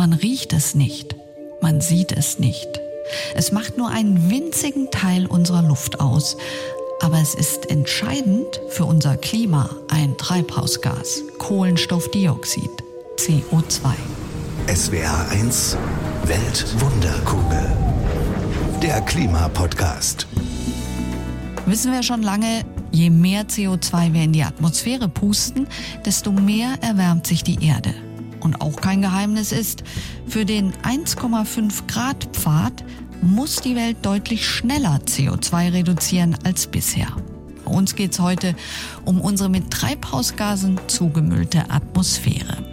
Man riecht es nicht, man sieht es nicht. Es macht nur einen winzigen Teil unserer Luft aus, aber es ist entscheidend für unser Klima ein Treibhausgas, Kohlenstoffdioxid, CO2. SWR 1 Weltwunderkugel. Der Klimapodcast. Wissen wir schon lange, je mehr CO2 wir in die Atmosphäre pusten, desto mehr erwärmt sich die Erde. Und auch kein Geheimnis ist, für den 1,5 Grad Pfad muss die Welt deutlich schneller CO2 reduzieren als bisher. Bei uns geht es heute um unsere mit Treibhausgasen zugemüllte Atmosphäre.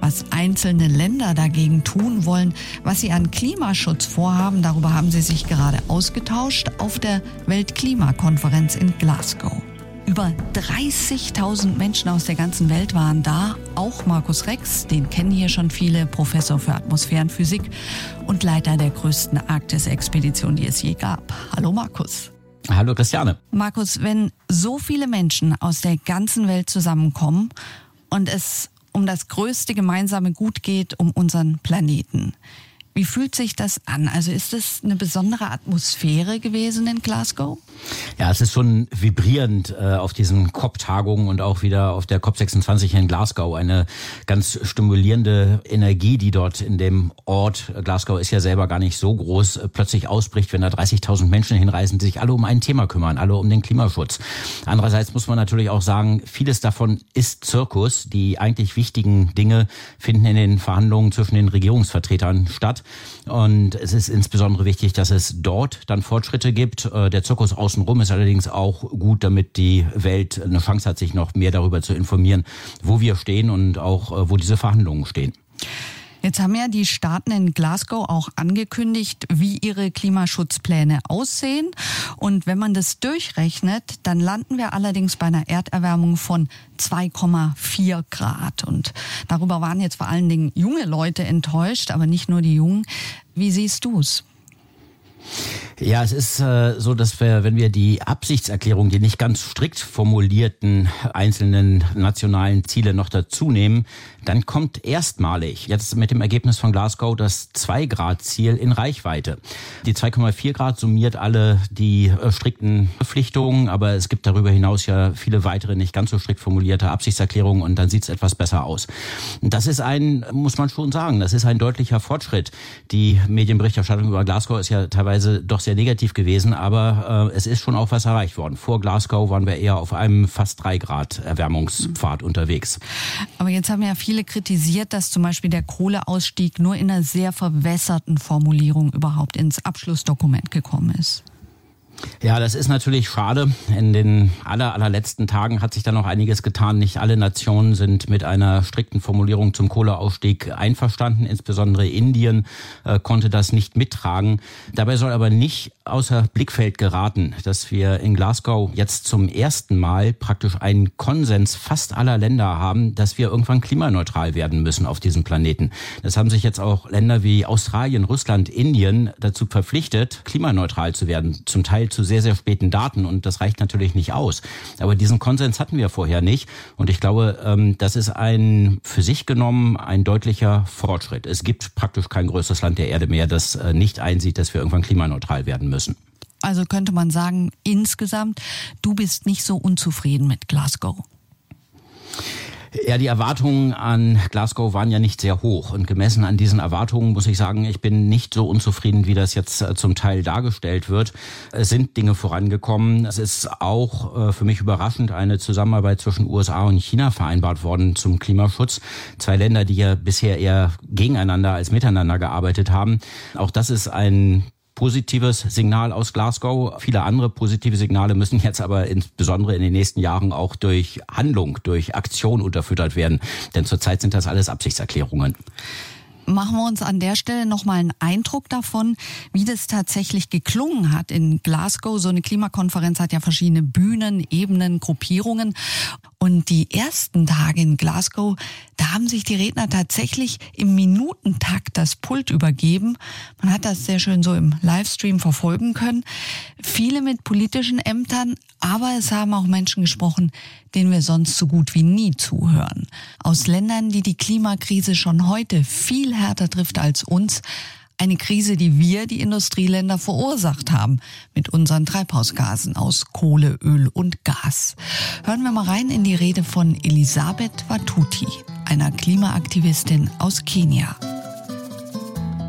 Was einzelne Länder dagegen tun wollen, was sie an Klimaschutz vorhaben, darüber haben sie sich gerade ausgetauscht auf der Weltklimakonferenz in Glasgow. Über 30.000 Menschen aus der ganzen Welt waren da. Auch Markus Rex, den kennen hier schon viele, Professor für Atmosphärenphysik und Leiter der größten Arktis-Expedition, die es je gab. Hallo Markus. Hallo Christiane. Markus, wenn so viele Menschen aus der ganzen Welt zusammenkommen und es um das größte gemeinsame Gut geht, um unseren Planeten. Wie fühlt sich das an? Also ist es eine besondere Atmosphäre gewesen in Glasgow? Ja, es ist schon vibrierend äh, auf diesen COP-Tagungen und auch wieder auf der COP26 in Glasgow. Eine ganz stimulierende Energie, die dort in dem Ort, Glasgow ist ja selber gar nicht so groß, äh, plötzlich ausbricht, wenn da 30.000 Menschen hinreisen, die sich alle um ein Thema kümmern, alle um den Klimaschutz. Andererseits muss man natürlich auch sagen, vieles davon ist Zirkus. Die eigentlich wichtigen Dinge finden in den Verhandlungen zwischen den Regierungsvertretern statt. Und es ist insbesondere wichtig, dass es dort dann Fortschritte gibt. Äh, der Zirkus außenrum ist allerdings auch gut, damit die Welt eine Chance hat, sich noch mehr darüber zu informieren, wo wir stehen und auch äh, wo diese Verhandlungen stehen. Jetzt haben ja die Staaten in Glasgow auch angekündigt, wie ihre Klimaschutzpläne aussehen. Und wenn man das durchrechnet, dann landen wir allerdings bei einer Erderwärmung von 2,4 Grad. Und darüber waren jetzt vor allen Dingen junge Leute enttäuscht, aber nicht nur die Jungen. Wie siehst du es? Ja, es ist äh, so, dass wir, wenn wir die Absichtserklärung, die nicht ganz strikt formulierten einzelnen nationalen Ziele noch dazu nehmen, dann kommt erstmalig jetzt mit dem Ergebnis von Glasgow das 2-Grad-Ziel in Reichweite. Die 2,4 Grad summiert alle die äh, strikten Verpflichtungen, aber es gibt darüber hinaus ja viele weitere nicht ganz so strikt formulierte Absichtserklärungen und dann sieht es etwas besser aus. Das ist ein, muss man schon sagen, das ist ein deutlicher Fortschritt. Die Medienberichterstattung über Glasgow ist ja teilweise doch sehr negativ gewesen, aber äh, es ist schon auch was erreicht worden. Vor Glasgow waren wir eher auf einem fast 3 Grad Erwärmungspfad unterwegs. Aber jetzt haben ja viele kritisiert, dass zum Beispiel der Kohleausstieg nur in einer sehr verwässerten Formulierung überhaupt ins Abschlussdokument gekommen ist. Ja, das ist natürlich schade. In den aller, allerletzten Tagen hat sich da noch einiges getan. Nicht alle Nationen sind mit einer strikten Formulierung zum Kohleausstieg einverstanden. Insbesondere Indien äh, konnte das nicht mittragen. Dabei soll aber nicht außer Blickfeld geraten, dass wir in Glasgow jetzt zum ersten Mal praktisch einen Konsens fast aller Länder haben, dass wir irgendwann klimaneutral werden müssen auf diesem Planeten. Das haben sich jetzt auch Länder wie Australien, Russland, Indien dazu verpflichtet, klimaneutral zu werden. Zum Teil zu sehr, sehr späten Daten und das reicht natürlich nicht aus. Aber diesen Konsens hatten wir vorher nicht und ich glaube, ähm, das ist ein für sich genommen ein deutlicher Fortschritt. Es gibt praktisch kein größeres Land der Erde mehr, das äh, nicht einsieht, dass wir irgendwann klimaneutral werden müssen. Also könnte man sagen, insgesamt, du bist nicht so unzufrieden mit Glasgow. Ja, die Erwartungen an Glasgow waren ja nicht sehr hoch. Und gemessen an diesen Erwartungen muss ich sagen, ich bin nicht so unzufrieden, wie das jetzt äh, zum Teil dargestellt wird. Es sind Dinge vorangekommen. Es ist auch äh, für mich überraschend eine Zusammenarbeit zwischen USA und China vereinbart worden zum Klimaschutz. Zwei Länder, die ja bisher eher gegeneinander als miteinander gearbeitet haben. Auch das ist ein positives Signal aus Glasgow. Viele andere positive Signale müssen jetzt aber insbesondere in den nächsten Jahren auch durch Handlung, durch Aktion unterfüttert werden. Denn zurzeit sind das alles Absichtserklärungen machen wir uns an der Stelle nochmal einen Eindruck davon, wie das tatsächlich geklungen hat in Glasgow. So eine Klimakonferenz hat ja verschiedene Bühnen, Ebenen, Gruppierungen. Und die ersten Tage in Glasgow, da haben sich die Redner tatsächlich im Minutentakt das Pult übergeben. Man hat das sehr schön so im Livestream verfolgen können. Viele mit politischen Ämtern, aber es haben auch Menschen gesprochen, denen wir sonst so gut wie nie zuhören. Aus Ländern, die die Klimakrise schon heute viel härter trifft als uns. Eine Krise, die wir, die Industrieländer, verursacht haben mit unseren Treibhausgasen aus Kohle, Öl und Gas. Hören wir mal rein in die Rede von Elisabeth Watuti, einer Klimaaktivistin aus Kenia.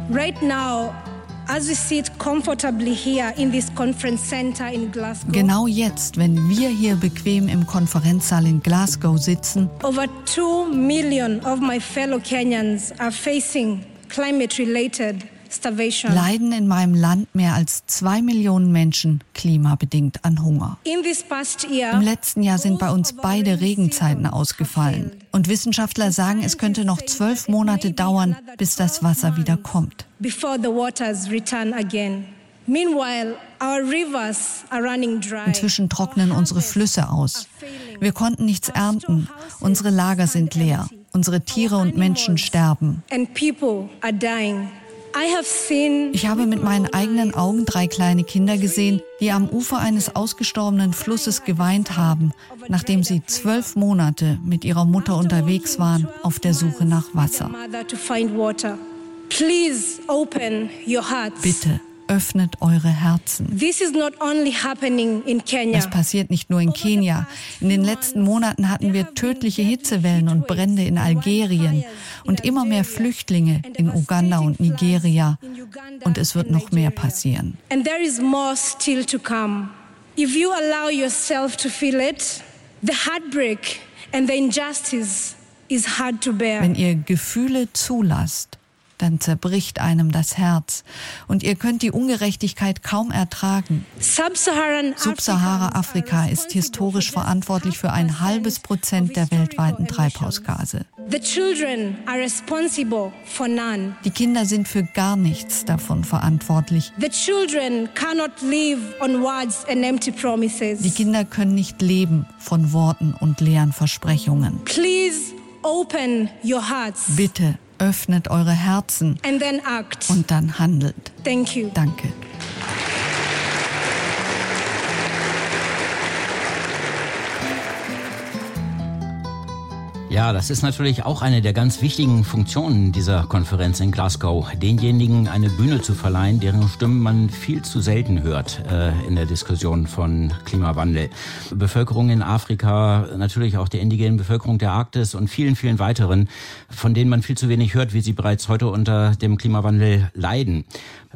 Right now, As we sit comfortably here in this conference center in Glasgow. Genau jetzt, wenn wir hier bequem im Konferenzsaal in Glasgow sitzen, over 2 million of my fellow Kenyans are facing climate related leiden in meinem Land mehr als zwei Millionen Menschen klimabedingt an Hunger. Im letzten Jahr sind bei uns beide Regenzeiten ausgefallen. Und Wissenschaftler sagen, es könnte noch zwölf Monate dauern, bis das Wasser wieder kommt. Inzwischen trocknen unsere Flüsse aus. Wir konnten nichts ernten. Unsere Lager sind leer. Unsere Tiere und Menschen sterben. Ich habe mit meinen eigenen Augen drei kleine Kinder gesehen, die am Ufer eines ausgestorbenen Flusses geweint haben, nachdem sie zwölf Monate mit ihrer Mutter unterwegs waren auf der Suche nach Wasser. Bitte öffnet eure Herzen. Das passiert nicht nur in Kenia. In den letzten Monaten hatten wir tödliche Hitzewellen und Brände in Algerien und immer mehr Flüchtlinge in Uganda und Nigeria. Und es wird noch mehr passieren. If you allow yourself to feel it, the heartbreak and the injustice. Wenn ihr Gefühle zulasst, dann zerbricht einem das Herz und ihr könnt die Ungerechtigkeit kaum ertragen. Subsahara-Afrika ist historisch verantwortlich für ein halbes Prozent der weltweiten Treibhausgase. Die Kinder sind für gar nichts davon verantwortlich. Die Kinder können nicht leben von Worten und leeren Versprechungen. Bitte öffnet eure Herzen und dann handelt. Danke. Ja, das ist natürlich auch eine der ganz wichtigen Funktionen dieser Konferenz in Glasgow, denjenigen eine Bühne zu verleihen, deren Stimmen man viel zu selten hört äh, in der Diskussion von Klimawandel. Bevölkerung in Afrika, natürlich auch der indigenen Bevölkerung der Arktis und vielen, vielen weiteren, von denen man viel zu wenig hört, wie sie bereits heute unter dem Klimawandel leiden.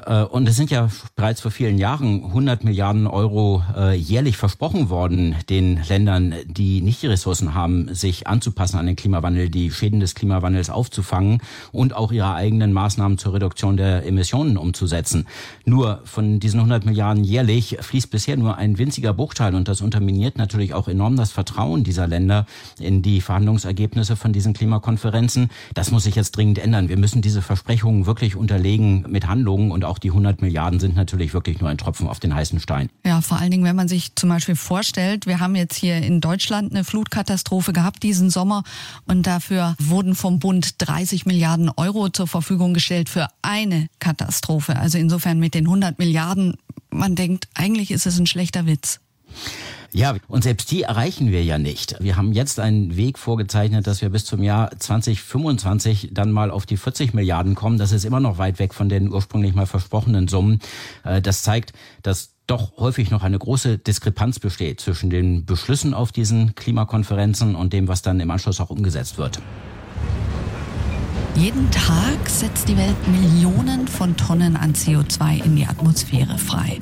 Äh, und es sind ja bereits vor vielen Jahren 100 Milliarden Euro äh, jährlich versprochen worden, den Ländern, die nicht die Ressourcen haben, sich anzupassen an den Klimawandel, die Schäden des Klimawandels aufzufangen und auch ihre eigenen Maßnahmen zur Reduktion der Emissionen umzusetzen. Nur von diesen 100 Milliarden jährlich fließt bisher nur ein winziger Bruchteil und das unterminiert natürlich auch enorm das Vertrauen dieser Länder in die Verhandlungsergebnisse von diesen Klimakonferenzen. Das muss sich jetzt dringend ändern. Wir müssen diese Versprechungen wirklich unterlegen mit Handlungen und auch die 100 Milliarden sind natürlich wirklich nur ein Tropfen auf den heißen Stein. Ja, vor allen Dingen, wenn man sich zum Beispiel vorstellt, wir haben jetzt hier in Deutschland eine Flutkatastrophe gehabt diesen Sommer und dafür wurden vom Bund 30 Milliarden Euro zur Verfügung gestellt für eine Katastrophe. Also insofern mit den 100 Milliarden, man denkt, eigentlich ist es ein schlechter Witz. Ja, und selbst die erreichen wir ja nicht. Wir haben jetzt einen Weg vorgezeichnet, dass wir bis zum Jahr 2025 dann mal auf die 40 Milliarden kommen. Das ist immer noch weit weg von den ursprünglich mal versprochenen Summen. Äh, das zeigt, dass doch häufig noch eine große Diskrepanz besteht zwischen den Beschlüssen auf diesen Klimakonferenzen und dem, was dann im Anschluss auch umgesetzt wird. Jeden Tag setzt die Welt Millionen von Tonnen an CO2 in die Atmosphäre frei.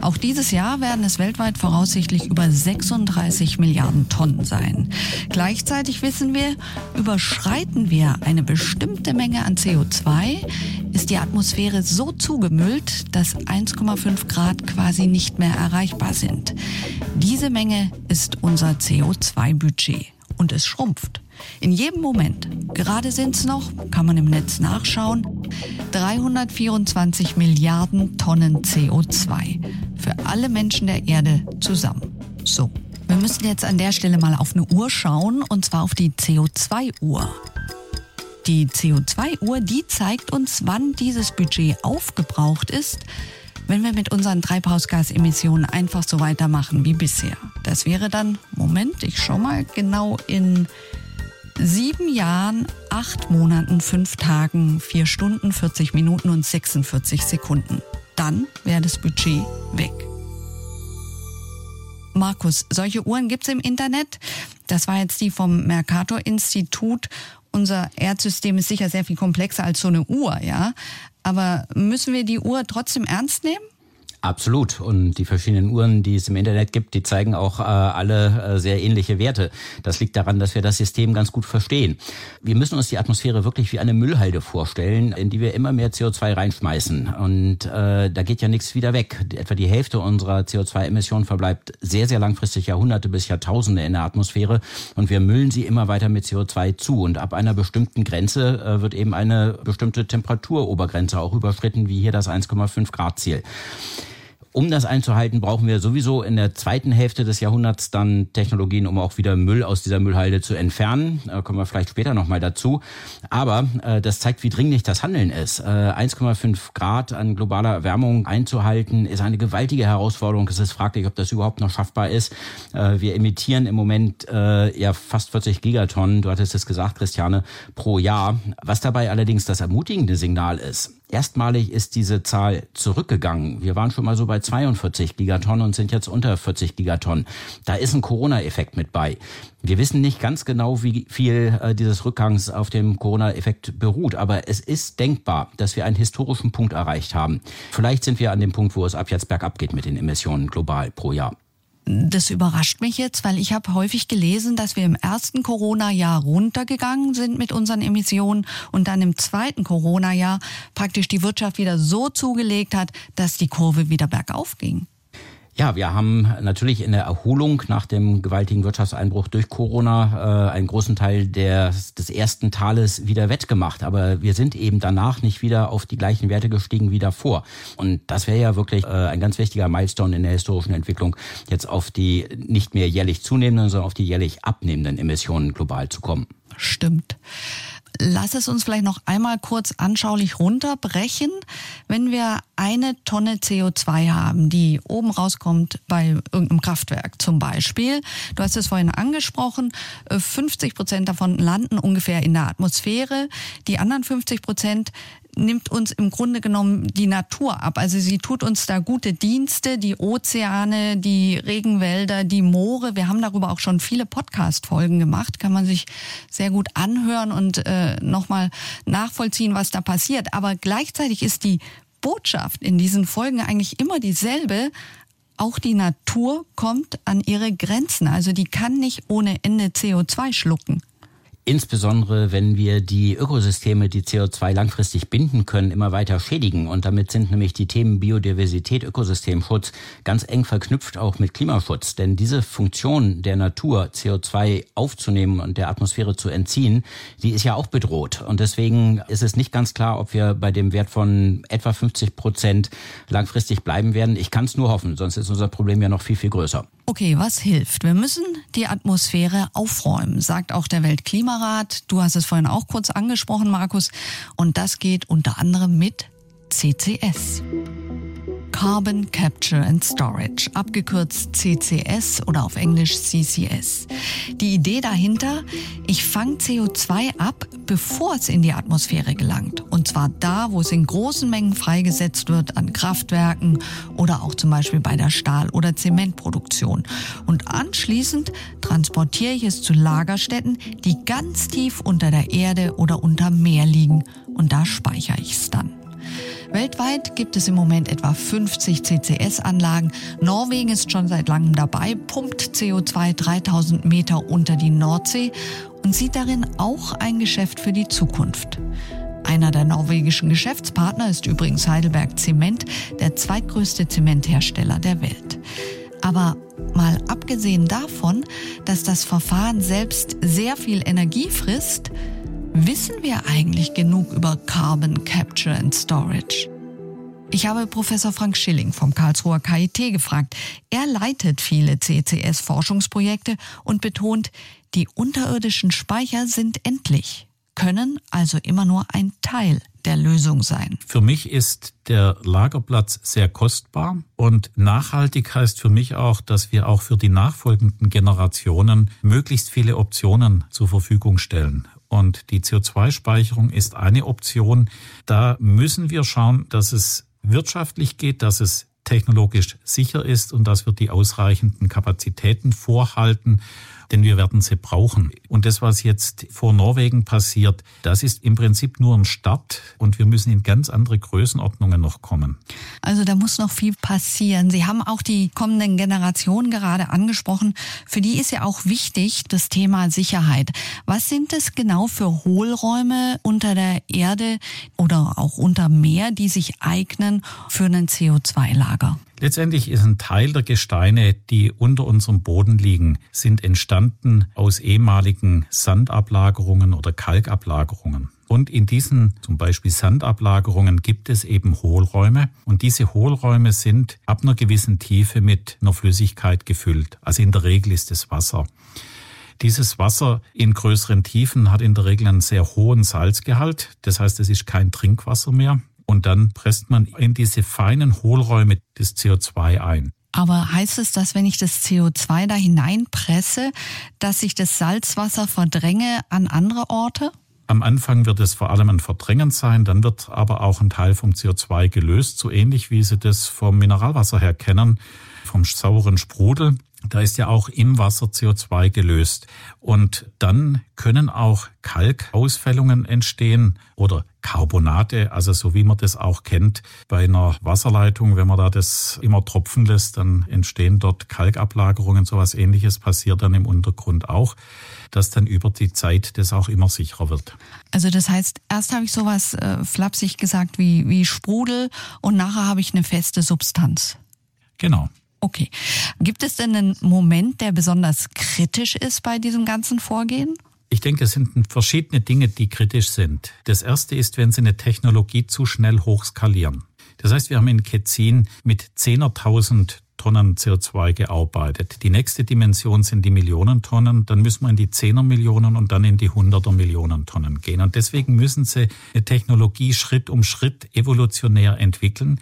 Auch dieses Jahr werden es weltweit voraussichtlich über 36 Milliarden Tonnen sein. Gleichzeitig wissen wir, überschreiten wir eine bestimmte Menge an CO2, ist die Atmosphäre so zugemüllt, dass 1,5 Grad quasi nicht mehr erreichbar sind. Diese Menge ist unser CO2-Budget und es schrumpft. In jedem Moment. Gerade sind es noch, kann man im Netz nachschauen, 324 Milliarden Tonnen CO2 für alle Menschen der Erde zusammen. So, wir müssen jetzt an der Stelle mal auf eine Uhr schauen, und zwar auf die CO2-Uhr. Die CO2-Uhr, die zeigt uns, wann dieses Budget aufgebraucht ist, wenn wir mit unseren Treibhausgasemissionen einfach so weitermachen wie bisher. Das wäre dann, Moment, ich schau mal genau in sieben Jahren, acht Monaten, fünf Tagen, vier Stunden, 40 Minuten und 46 Sekunden. Dann wäre das Budget weg. Markus, solche Uhren gibt es im Internet. Das war jetzt die vom Mercator-Institut. Unser Erdsystem ist sicher sehr viel komplexer als so eine Uhr, ja. Aber müssen wir die Uhr trotzdem ernst nehmen? Absolut. Und die verschiedenen Uhren, die es im Internet gibt, die zeigen auch äh, alle äh, sehr ähnliche Werte. Das liegt daran, dass wir das System ganz gut verstehen. Wir müssen uns die Atmosphäre wirklich wie eine Müllhalde vorstellen, in die wir immer mehr CO2 reinschmeißen. Und äh, da geht ja nichts wieder weg. Etwa die Hälfte unserer CO2-Emissionen verbleibt sehr, sehr langfristig Jahrhunderte bis Jahrtausende in der Atmosphäre. Und wir müllen sie immer weiter mit CO2 zu. Und ab einer bestimmten Grenze äh, wird eben eine bestimmte Temperaturobergrenze auch überschritten, wie hier das 1,5 Grad Ziel. Um das einzuhalten, brauchen wir sowieso in der zweiten Hälfte des Jahrhunderts dann Technologien, um auch wieder Müll aus dieser Müllhalde zu entfernen. Da kommen wir vielleicht später nochmal dazu. Aber äh, das zeigt, wie dringlich das Handeln ist. Äh, 1,5 Grad an globaler Erwärmung einzuhalten, ist eine gewaltige Herausforderung. Es ist fraglich, ob das überhaupt noch schaffbar ist. Äh, wir emittieren im Moment äh, ja fast 40 Gigatonnen, du hattest es gesagt, Christiane, pro Jahr. Was dabei allerdings das ermutigende Signal ist, Erstmalig ist diese Zahl zurückgegangen. Wir waren schon mal so bei 42 Gigatonnen und sind jetzt unter 40 Gigatonnen. Da ist ein Corona-Effekt mit bei. Wir wissen nicht ganz genau, wie viel äh, dieses Rückgangs auf dem Corona-Effekt beruht, aber es ist denkbar, dass wir einen historischen Punkt erreicht haben. Vielleicht sind wir an dem Punkt, wo es ab jetzt bergab geht mit den Emissionen global pro Jahr das überrascht mich jetzt, weil ich habe häufig gelesen, dass wir im ersten Corona-Jahr runtergegangen sind mit unseren Emissionen und dann im zweiten Corona-Jahr praktisch die Wirtschaft wieder so zugelegt hat, dass die Kurve wieder bergauf ging. Ja, wir haben natürlich in der Erholung nach dem gewaltigen Wirtschaftseinbruch durch Corona äh, einen großen Teil des, des ersten Tales wieder wettgemacht. Aber wir sind eben danach nicht wieder auf die gleichen Werte gestiegen wie davor. Und das wäre ja wirklich äh, ein ganz wichtiger Milestone in der historischen Entwicklung, jetzt auf die nicht mehr jährlich zunehmenden, sondern auf die jährlich abnehmenden Emissionen global zu kommen. Stimmt. Lass es uns vielleicht noch einmal kurz anschaulich runterbrechen. Wenn wir eine Tonne CO2 haben, die oben rauskommt bei irgendeinem Kraftwerk zum Beispiel, du hast es vorhin angesprochen, 50 Prozent davon landen ungefähr in der Atmosphäre, die anderen 50 Prozent nimmt uns im Grunde genommen die Natur ab. Also sie tut uns da gute Dienste, die Ozeane, die Regenwälder, die Moore. Wir haben darüber auch schon viele Podcast-Folgen gemacht, kann man sich sehr gut anhören und äh, nochmal nachvollziehen, was da passiert. Aber gleichzeitig ist die Botschaft in diesen Folgen eigentlich immer dieselbe. Auch die Natur kommt an ihre Grenzen. Also die kann nicht ohne Ende CO2 schlucken. Insbesondere, wenn wir die Ökosysteme, die CO2 langfristig binden können, immer weiter schädigen. Und damit sind nämlich die Themen Biodiversität, Ökosystemschutz ganz eng verknüpft auch mit Klimaschutz. Denn diese Funktion der Natur, CO2 aufzunehmen und der Atmosphäre zu entziehen, die ist ja auch bedroht. Und deswegen ist es nicht ganz klar, ob wir bei dem Wert von etwa 50 Prozent langfristig bleiben werden. Ich kann es nur hoffen, sonst ist unser Problem ja noch viel, viel größer. Okay, was hilft? Wir müssen die Atmosphäre aufräumen, sagt auch der Weltklimarat. Du hast es vorhin auch kurz angesprochen, Markus. Und das geht unter anderem mit CCS. Carbon Capture and Storage, abgekürzt CCS oder auf Englisch CCS. Die Idee dahinter, ich fange CO2 ab, bevor es in die Atmosphäre gelangt. Und zwar da, wo es in großen Mengen freigesetzt wird, an Kraftwerken oder auch zum Beispiel bei der Stahl- oder Zementproduktion. Und anschließend transportiere ich es zu Lagerstätten, die ganz tief unter der Erde oder unter Meer liegen. Und da speichere ich es dann. Weltweit gibt es im Moment etwa 50 CCS-Anlagen. Norwegen ist schon seit langem dabei, pumpt CO2 3000 Meter unter die Nordsee und sieht darin auch ein Geschäft für die Zukunft. Einer der norwegischen Geschäftspartner ist übrigens Heidelberg Zement, der zweitgrößte Zementhersteller der Welt. Aber mal abgesehen davon, dass das Verfahren selbst sehr viel Energie frisst, Wissen wir eigentlich genug über Carbon Capture and Storage? Ich habe Professor Frank Schilling vom Karlsruher KIT gefragt. Er leitet viele CCS-Forschungsprojekte und betont, die unterirdischen Speicher sind endlich, können also immer nur ein Teil der Lösung sein? Für mich ist der Lagerplatz sehr kostbar und nachhaltig heißt für mich auch, dass wir auch für die nachfolgenden Generationen möglichst viele Optionen zur Verfügung stellen. Und die CO2-Speicherung ist eine Option. Da müssen wir schauen, dass es wirtschaftlich geht, dass es technologisch sicher ist und dass wir die ausreichenden Kapazitäten vorhalten denn wir werden sie brauchen. Und das, was jetzt vor Norwegen passiert, das ist im Prinzip nur ein Start und wir müssen in ganz andere Größenordnungen noch kommen. Also da muss noch viel passieren. Sie haben auch die kommenden Generationen gerade angesprochen. Für die ist ja auch wichtig das Thema Sicherheit. Was sind es genau für Hohlräume unter der Erde oder auch unter Meer, die sich eignen für ein CO2-Lager? Letztendlich ist ein Teil der Gesteine, die unter unserem Boden liegen, sind entstanden aus ehemaligen Sandablagerungen oder Kalkablagerungen. Und in diesen zum Beispiel Sandablagerungen gibt es eben Hohlräume. Und diese Hohlräume sind ab einer gewissen Tiefe mit einer Flüssigkeit gefüllt. Also in der Regel ist es Wasser. Dieses Wasser in größeren Tiefen hat in der Regel einen sehr hohen Salzgehalt. Das heißt, es ist kein Trinkwasser mehr und dann presst man in diese feinen Hohlräume das CO2 ein. Aber heißt es, dass wenn ich das CO2 da hineinpresse, dass ich das Salzwasser verdränge an andere Orte? Am Anfang wird es vor allem ein Verdrängen sein, dann wird aber auch ein Teil vom CO2 gelöst, so ähnlich wie Sie das vom Mineralwasser her kennen, vom sauren Sprudel. Da ist ja auch im Wasser CO2 gelöst. Und dann können auch Kalkausfällungen entstehen oder Carbonate, also so wie man das auch kennt bei einer Wasserleitung, wenn man da das immer tropfen lässt, dann entstehen dort Kalkablagerungen, sowas ähnliches passiert dann im Untergrund auch, dass dann über die Zeit das auch immer sicherer wird. Also das heißt, erst habe ich sowas äh, flapsig gesagt wie, wie Sprudel und nachher habe ich eine feste Substanz. Genau. Okay. Gibt es denn einen Moment, der besonders kritisch ist bei diesem ganzen Vorgehen? Ich denke, es sind verschiedene Dinge, die kritisch sind. Das erste ist, wenn Sie eine Technologie zu schnell hochskalieren. Das heißt, wir haben in Ketzin mit 10.000 Tonnen CO2 gearbeitet. Die nächste Dimension sind die Millionen Tonnen. Dann müssen wir in die 10er Millionen und dann in die 100er Millionen Tonnen gehen. Und deswegen müssen Sie eine Technologie Schritt um Schritt evolutionär entwickeln.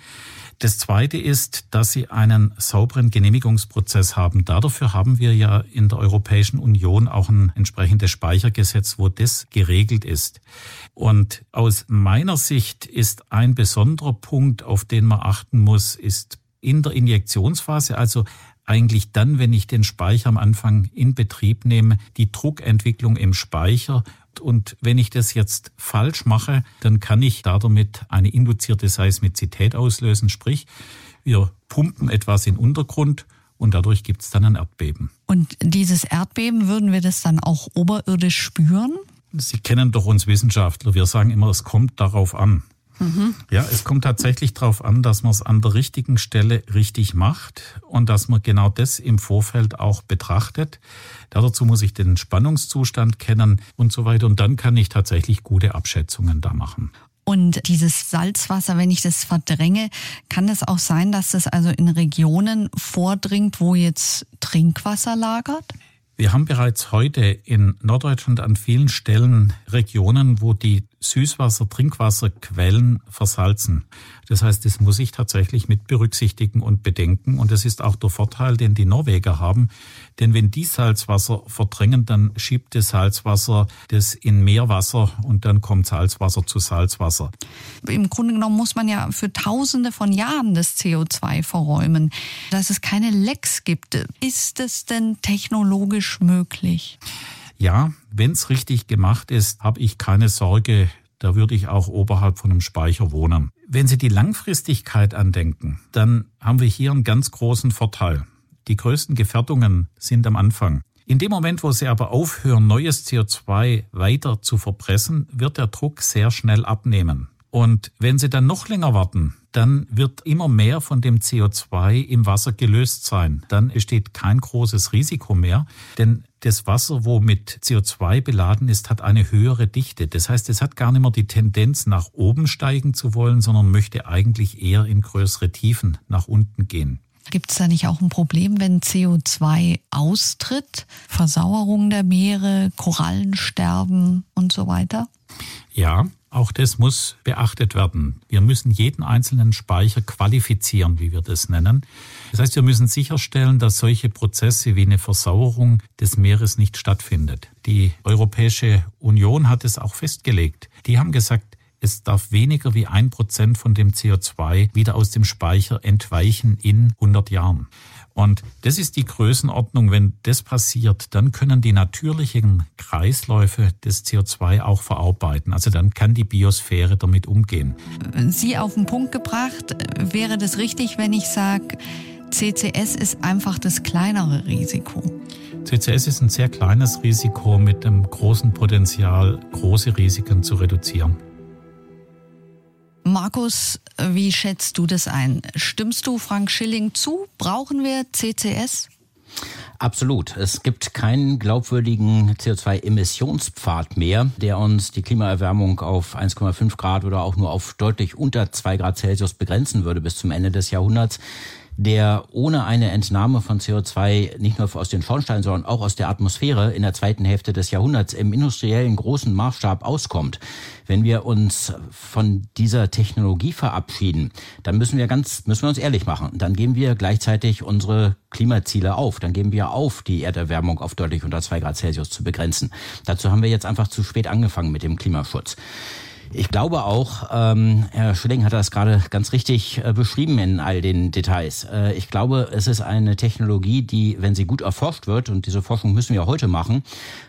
Das Zweite ist, dass sie einen sauberen Genehmigungsprozess haben. Dafür haben wir ja in der Europäischen Union auch ein entsprechendes Speichergesetz, wo das geregelt ist. Und aus meiner Sicht ist ein besonderer Punkt, auf den man achten muss, ist in der Injektionsphase, also eigentlich dann, wenn ich den Speicher am Anfang in Betrieb nehme, die Druckentwicklung im Speicher und wenn ich das jetzt falsch mache, dann kann ich damit eine induzierte Seismizität auslösen. Sprich, wir pumpen etwas in den Untergrund und dadurch gibt es dann ein Erdbeben. Und dieses Erdbeben, würden wir das dann auch oberirdisch spüren? Sie kennen doch uns Wissenschaftler. Wir sagen immer, es kommt darauf an. Mhm. Ja, es kommt tatsächlich darauf an, dass man es an der richtigen Stelle richtig macht und dass man genau das im Vorfeld auch betrachtet. Dazu muss ich den Spannungszustand kennen und so weiter. Und dann kann ich tatsächlich gute Abschätzungen da machen. Und dieses Salzwasser, wenn ich das verdränge, kann es auch sein, dass es also in Regionen vordringt, wo jetzt Trinkwasser lagert? Wir haben bereits heute in Norddeutschland an vielen Stellen Regionen, wo die Süßwasser, Trinkwasserquellen versalzen. Das heißt, das muss ich tatsächlich mit berücksichtigen und bedenken. Und das ist auch der Vorteil, den die Norweger haben. Denn wenn die Salzwasser verdrängen, dann schiebt das Salzwasser das in Meerwasser und dann kommt Salzwasser zu Salzwasser. Im Grunde genommen muss man ja für Tausende von Jahren das CO2 verräumen. Dass es keine Lecks gibt, ist es denn technologisch möglich? Ja, wenn es richtig gemacht ist, habe ich keine Sorge, da würde ich auch oberhalb von einem Speicher wohnen. Wenn Sie die Langfristigkeit andenken, dann haben wir hier einen ganz großen Vorteil. Die größten Gefährdungen sind am Anfang. In dem Moment, wo Sie aber aufhören, neues CO2 weiter zu verpressen, wird der Druck sehr schnell abnehmen. Und wenn Sie dann noch länger warten, dann wird immer mehr von dem CO2 im Wasser gelöst sein. Dann besteht kein großes Risiko mehr, denn das Wasser, wo mit CO2 beladen ist, hat eine höhere Dichte. Das heißt, es hat gar nicht mehr die Tendenz, nach oben steigen zu wollen, sondern möchte eigentlich eher in größere Tiefen nach unten gehen. Gibt es da nicht auch ein Problem, wenn CO2 austritt? Versauerung der Meere, Korallensterben und so weiter? Ja, Auch das muss beachtet werden. Wir müssen jeden einzelnen Speicher qualifizieren, wie wir das nennen. Das heißt, wir müssen sicherstellen, dass solche Prozesse wie eine Versauerung des Meeres nicht stattfindet. Die Europäische Union hat es auch festgelegt. Die haben gesagt, es darf weniger wie ein Prozent von dem CO2 wieder aus dem Speicher entweichen in 100 Jahren. Und das ist die Größenordnung. Wenn das passiert, dann können die natürlichen Kreisläufe des CO2 auch verarbeiten. Also dann kann die Biosphäre damit umgehen. Sie auf den Punkt gebracht, wäre das richtig, wenn ich sage, CCS ist einfach das kleinere Risiko? CCS ist ein sehr kleines Risiko mit einem großen Potenzial, große Risiken zu reduzieren. Markus, wie schätzt du das ein? Stimmst du Frank Schilling zu? Brauchen wir CCS? Absolut. Es gibt keinen glaubwürdigen CO2-Emissionspfad mehr, der uns die Klimaerwärmung auf 1,5 Grad oder auch nur auf deutlich unter 2 Grad Celsius begrenzen würde bis zum Ende des Jahrhunderts der ohne eine Entnahme von CO2 nicht nur aus den Schornsteinen, sondern auch aus der Atmosphäre in der zweiten Hälfte des Jahrhunderts im industriellen großen Maßstab auskommt. Wenn wir uns von dieser Technologie verabschieden, dann müssen wir ganz, müssen wir uns ehrlich machen. Dann geben wir gleichzeitig unsere Klimaziele auf. Dann geben wir auf, die Erderwärmung auf deutlich unter zwei Grad Celsius zu begrenzen. Dazu haben wir jetzt einfach zu spät angefangen mit dem Klimaschutz. Ich glaube auch, ähm, Herr Schilling hat das gerade ganz richtig äh, beschrieben in all den Details. Äh, ich glaube, es ist eine Technologie, die, wenn sie gut erforscht wird, und diese Forschung müssen wir heute machen,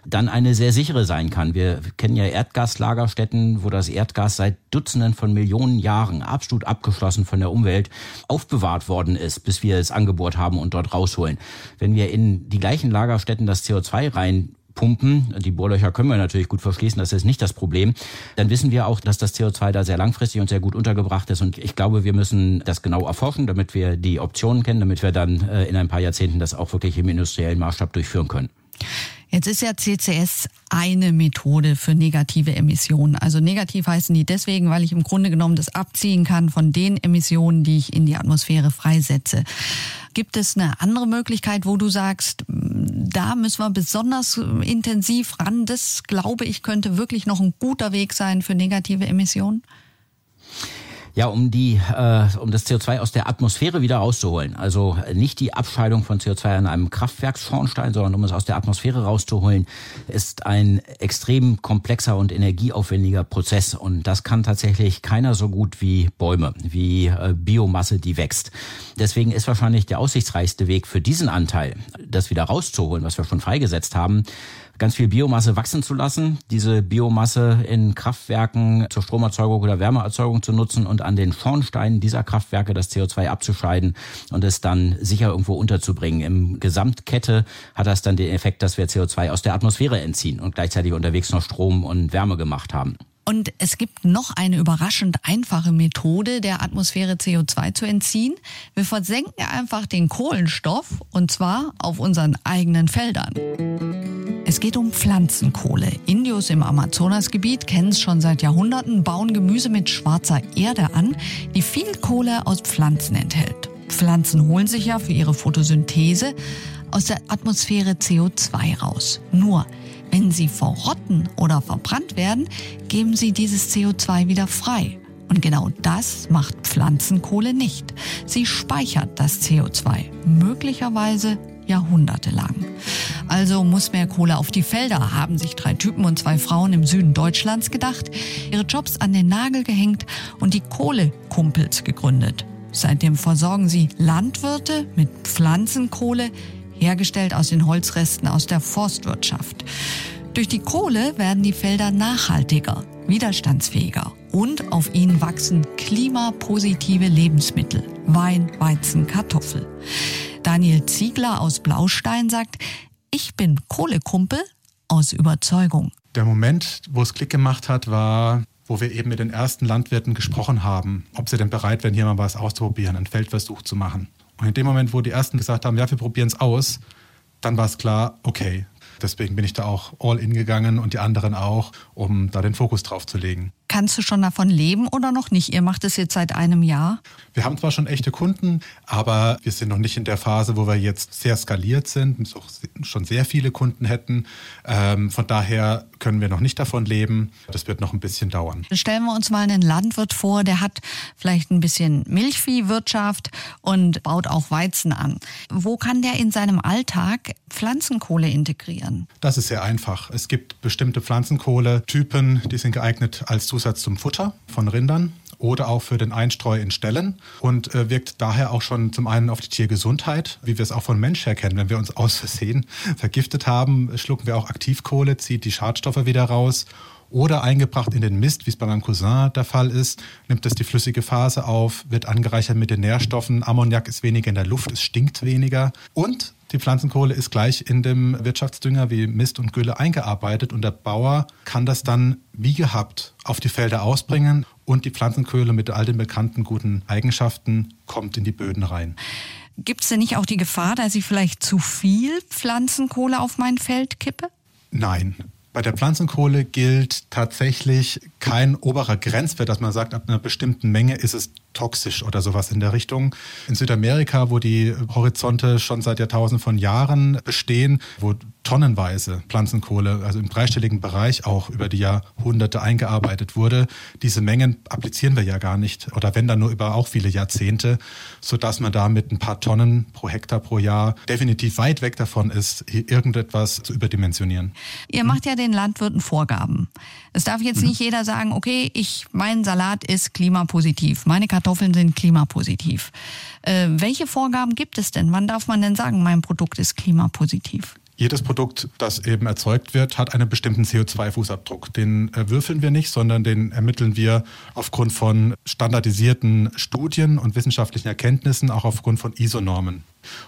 dann eine sehr sichere sein kann. Wir kennen ja Erdgaslagerstätten, wo das Erdgas seit Dutzenden von Millionen Jahren absolut abgeschlossen von der Umwelt aufbewahrt worden ist, bis wir es angebohrt haben und dort rausholen. Wenn wir in die gleichen Lagerstätten das CO2 rein pumpen. Die Bohrlöcher können wir natürlich gut verschließen, das ist nicht das Problem. Dann wissen wir auch, dass das CO2 da sehr langfristig und sehr gut untergebracht ist. Und ich glaube, wir müssen das genau erforschen, damit wir die Optionen kennen, damit wir dann äh, in ein paar Jahrzehnten das auch wirklich im industriellen Maßstab durchführen können. Jetzt ist ja CCS eine Methode für negative Emissionen. Also negativ heißen die deswegen, weil ich im Grunde genommen das abziehen kann von den Emissionen, die ich in die Atmosphäre freisetze. Gibt es eine andere Möglichkeit, wo du sagst, da müssen wir besonders intensiv ran? Das glaube ich könnte wirklich noch ein guter Weg sein für negative Emissionen. Ja, um die, äh, um das CO2 aus der Atmosphäre wieder rauszuholen. Also nicht die Abscheidung von CO2 an einem Kraftwerksschornstein, sondern um es aus der Atmosphäre rauszuholen, ist ein extrem komplexer und energieaufwendiger Prozess. Und das kann tatsächlich keiner so gut wie Bäume, wie äh, Biomasse, die wächst. Deswegen ist wahrscheinlich der aussichtsreichste Weg für diesen Anteil, das wieder rauszuholen, was wir schon freigesetzt haben, ganz viel Biomasse wachsen zu lassen, diese Biomasse in Kraftwerken zur Stromerzeugung oder Wärmeerzeugung zu nutzen und an den Schornsteinen dieser Kraftwerke das CO2 abzuscheiden und es dann sicher irgendwo unterzubringen. Im Gesamtkette hat das dann den Effekt, dass wir CO2 aus der Atmosphäre entziehen und gleichzeitig unterwegs noch Strom und Wärme gemacht haben. Und es gibt noch eine überraschend einfache Methode, der Atmosphäre CO2 zu entziehen. Wir versenken einfach den Kohlenstoff und zwar auf unseren eigenen Feldern. Es geht um Pflanzenkohle. Indios im Amazonasgebiet kennen es schon seit Jahrhunderten, bauen Gemüse mit schwarzer Erde an, die viel Kohle aus Pflanzen enthält. Pflanzen holen sich ja für ihre Photosynthese aus der Atmosphäre CO2 raus. Nur wenn sie verrotten oder verbrannt werden, geben sie dieses CO2 wieder frei. Und genau das macht Pflanzenkohle nicht. Sie speichert das CO2, möglicherweise jahrhundertelang. Also muss mehr Kohle auf die Felder, haben sich drei Typen und zwei Frauen im Süden Deutschlands gedacht, ihre Jobs an den Nagel gehängt und die Kohlekumpels gegründet. Seitdem versorgen sie Landwirte mit Pflanzenkohle, hergestellt aus den Holzresten aus der Forstwirtschaft. Durch die Kohle werden die Felder nachhaltiger, widerstandsfähiger und auf ihnen wachsen klimapositive Lebensmittel, Wein, Weizen, Kartoffel. Daniel Ziegler aus Blaustein sagt, ich bin Kohlekumpel aus Überzeugung. Der Moment, wo es Klick gemacht hat, war, wo wir eben mit den ersten Landwirten gesprochen haben, ob sie denn bereit wären, hier mal was auszuprobieren, einen Feldversuch zu machen. Und in dem Moment, wo die ersten gesagt haben, ja, wir probieren es aus, dann war es klar, okay. Deswegen bin ich da auch all in gegangen und die anderen auch, um da den Fokus drauf zu legen. Kannst du schon davon leben oder noch nicht? Ihr macht es jetzt seit einem Jahr. Wir haben zwar schon echte Kunden, aber wir sind noch nicht in der Phase, wo wir jetzt sehr skaliert sind und schon sehr viele Kunden hätten. Ähm, von daher können wir noch nicht davon leben. Das wird noch ein bisschen dauern. Stellen wir uns mal einen Landwirt vor, der hat vielleicht ein bisschen Milchviehwirtschaft und baut auch Weizen an. Wo kann der in seinem Alltag Pflanzenkohle integrieren? Das ist sehr einfach. Es gibt bestimmte Pflanzenkohle-Typen, die sind geeignet als Zusatz zum Futter von Rindern oder auch für den Einstreu in Ställen und äh, wirkt daher auch schon zum einen auf die Tiergesundheit, wie wir es auch von Mensch her kennen. Wenn wir uns aus Versehen vergiftet haben, schlucken wir auch Aktivkohle, zieht die Schadstoffe wieder raus oder eingebracht in den Mist, wie es bei meinem Cousin der Fall ist, nimmt es die flüssige Phase auf, wird angereichert mit den Nährstoffen, Ammoniak ist weniger in der Luft, es stinkt weniger und die Pflanzenkohle ist gleich in dem Wirtschaftsdünger wie Mist und Gülle eingearbeitet und der Bauer kann das dann wie gehabt auf die Felder ausbringen und die Pflanzenkohle mit all den bekannten guten Eigenschaften kommt in die Böden rein. Gibt es denn nicht auch die Gefahr, dass ich vielleicht zu viel Pflanzenkohle auf mein Feld kippe? Nein, bei der Pflanzenkohle gilt tatsächlich kein oberer Grenzwert, dass man sagt, ab einer bestimmten Menge ist es toxisch oder sowas in der Richtung. In Südamerika, wo die Horizonte schon seit Jahrtausenden von Jahren bestehen, wo tonnenweise Pflanzenkohle, also im dreistelligen Bereich auch über die Jahrhunderte eingearbeitet wurde. Diese Mengen applizieren wir ja gar nicht oder wenn dann nur über auch viele Jahrzehnte, sodass man da mit ein paar Tonnen pro Hektar pro Jahr definitiv weit weg davon ist, irgendetwas zu überdimensionieren. Ihr macht ja den Landwirten Vorgaben. Es darf jetzt mhm. nicht jeder sagen, okay, ich, mein Salat ist klimapositiv, meine Kartoffeln sind klimapositiv. Äh, welche Vorgaben gibt es denn? Wann darf man denn sagen, mein Produkt ist klimapositiv? Jedes Produkt, das eben erzeugt wird, hat einen bestimmten CO2-Fußabdruck. Den äh, würfeln wir nicht, sondern den ermitteln wir aufgrund von standardisierten Studien und wissenschaftlichen Erkenntnissen, auch aufgrund von ISO-Normen.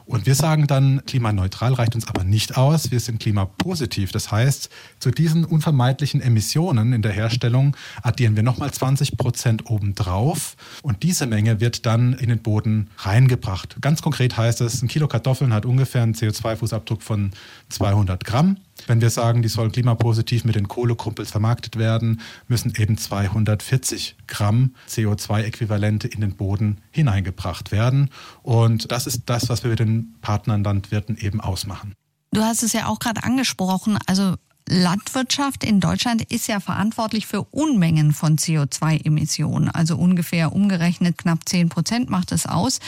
Und wir sagen dann, klimaneutral reicht uns aber nicht aus, wir sind klimapositiv. Das heißt, zu diesen unvermeidlichen Emissionen in der Herstellung addieren wir nochmal 20 Prozent obendrauf und diese Menge wird dann in den Boden reingebracht. Ganz konkret heißt es, ein Kilo Kartoffeln hat ungefähr einen CO2-Fußabdruck von 200 Gramm. Wenn wir sagen, die sollen klimapositiv mit den Kohlekumpels vermarktet werden, müssen eben 240 Gramm CO2-Äquivalente in den Boden hineingebracht werden. Und das ist das, was wir mit den Partnern Landwirten eben ausmachen. Du hast es ja auch gerade angesprochen. Also Landwirtschaft in Deutschland ist ja verantwortlich für Unmengen von CO2-Emissionen. Also ungefähr umgerechnet knapp 10 Prozent macht es aus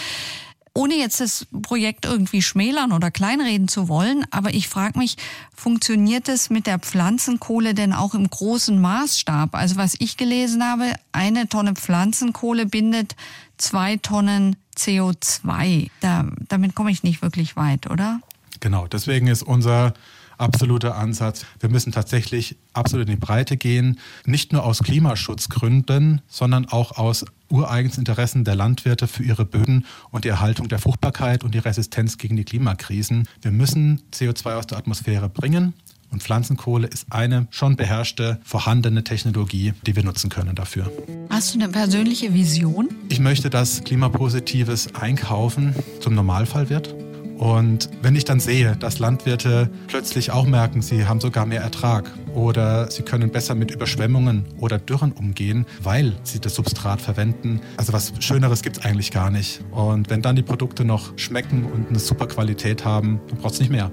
ohne jetzt das Projekt irgendwie schmälern oder kleinreden zu wollen, aber ich frage mich, funktioniert es mit der Pflanzenkohle denn auch im großen Maßstab? Also was ich gelesen habe, eine Tonne Pflanzenkohle bindet zwei Tonnen CO2. Da, damit komme ich nicht wirklich weit, oder? Genau, deswegen ist unser absoluter Ansatz. Wir müssen tatsächlich absolut in die Breite gehen, nicht nur aus Klimaschutzgründen, sondern auch aus ureigens Interessen der Landwirte für ihre Böden und die Erhaltung der Fruchtbarkeit und die Resistenz gegen die Klimakrisen. Wir müssen CO2 aus der Atmosphäre bringen. Und Pflanzenkohle ist eine schon beherrschte, vorhandene Technologie, die wir nutzen können dafür. Hast du eine persönliche Vision? Ich möchte, dass klimapositives Einkaufen zum Normalfall wird. Und wenn ich dann sehe, dass Landwirte plötzlich auch merken, sie haben sogar mehr Ertrag oder sie können besser mit Überschwemmungen oder Dürren umgehen, weil sie das Substrat verwenden, also was Schöneres gibt es eigentlich gar nicht. Und wenn dann die Produkte noch schmecken und eine super Qualität haben, dann braucht es nicht mehr.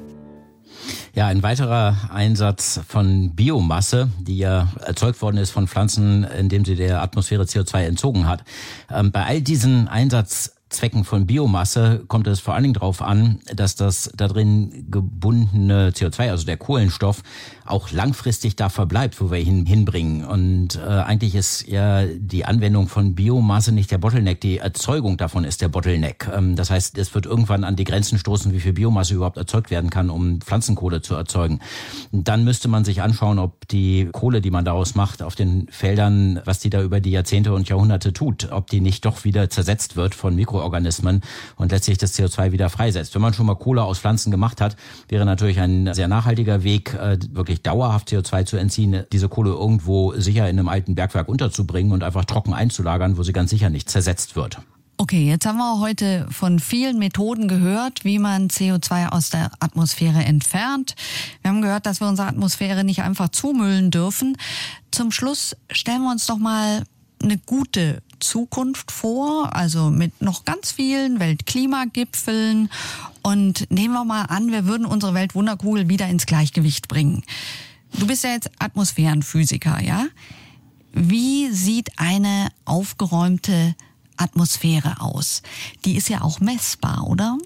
Ja, ein weiterer Einsatz von Biomasse, die ja erzeugt worden ist von Pflanzen, indem sie der Atmosphäre CO2 entzogen hat. Ähm, bei all diesen Einsatz Zwecken von Biomasse kommt es vor allen Dingen darauf an, dass das da gebundene CO2, also der Kohlenstoff, auch langfristig da verbleibt, wo wir ihn hinbringen. Und äh, eigentlich ist ja die Anwendung von Biomasse nicht der Bottleneck, die Erzeugung davon ist der Bottleneck. Ähm, das heißt, es wird irgendwann an die Grenzen stoßen, wie viel Biomasse überhaupt erzeugt werden kann, um Pflanzenkohle zu erzeugen. Dann müsste man sich anschauen, ob die Kohle, die man daraus macht, auf den Feldern, was die da über die Jahrzehnte und Jahrhunderte tut, ob die nicht doch wieder zersetzt wird von Mikroorganismen und letztlich das CO2 wieder freisetzt. Wenn man schon mal Kohle aus Pflanzen gemacht hat, wäre natürlich ein sehr nachhaltiger Weg, äh, wirklich wirklich dauerhaft CO2 zu entziehen, diese Kohle irgendwo sicher in einem alten Bergwerk unterzubringen und einfach trocken einzulagern, wo sie ganz sicher nicht zersetzt wird. Okay, jetzt haben wir heute von vielen Methoden gehört, wie man CO2 aus der Atmosphäre entfernt. Wir haben gehört, dass wir unsere Atmosphäre nicht einfach zumüllen dürfen. Zum Schluss stellen wir uns doch mal eine gute Zukunft vor, also mit noch ganz vielen Weltklimagipfeln. Und nehmen wir mal an, wir würden unsere Weltwunderkugel wieder ins Gleichgewicht bringen. Du bist ja jetzt Atmosphärenphysiker, ja? Wie sieht eine aufgeräumte Atmosphäre aus? Die ist ja auch messbar, oder?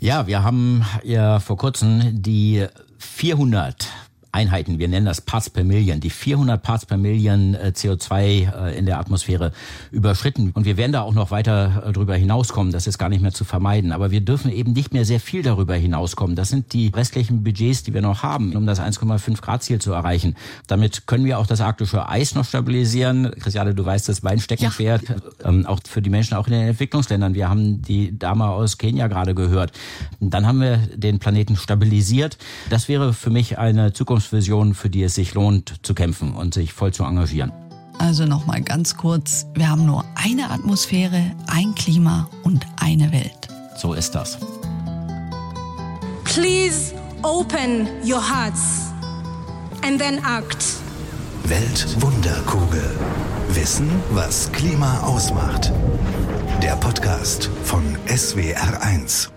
Ja, wir haben ja vor kurzem die 400 Einheiten, wir nennen das Parts per Million, die 400 Parts per Million äh, CO2 äh, in der Atmosphäre überschritten. Und wir werden da auch noch weiter äh, drüber hinauskommen, das ist gar nicht mehr zu vermeiden. Aber wir dürfen eben nicht mehr sehr viel darüber hinauskommen. Das sind die restlichen Budgets, die wir noch haben, um das 1,5 Grad Ziel zu erreichen. Damit können wir auch das arktische Eis noch stabilisieren. Christiane, du weißt, das mein Steckenpferd, ja. ähm, auch für die Menschen auch in den Entwicklungsländern. Wir haben die Dame aus Kenia gerade gehört. Dann haben wir den Planeten stabilisiert. Das wäre für mich eine Zukunft Zukunftsvision, für die es sich lohnt zu kämpfen und sich voll zu engagieren. Also nochmal ganz kurz, wir haben nur eine Atmosphäre, ein Klima und eine Welt. So ist das. Please open your hearts and then act. Weltwunderkugel. Wissen, was Klima ausmacht. Der Podcast von SWR1.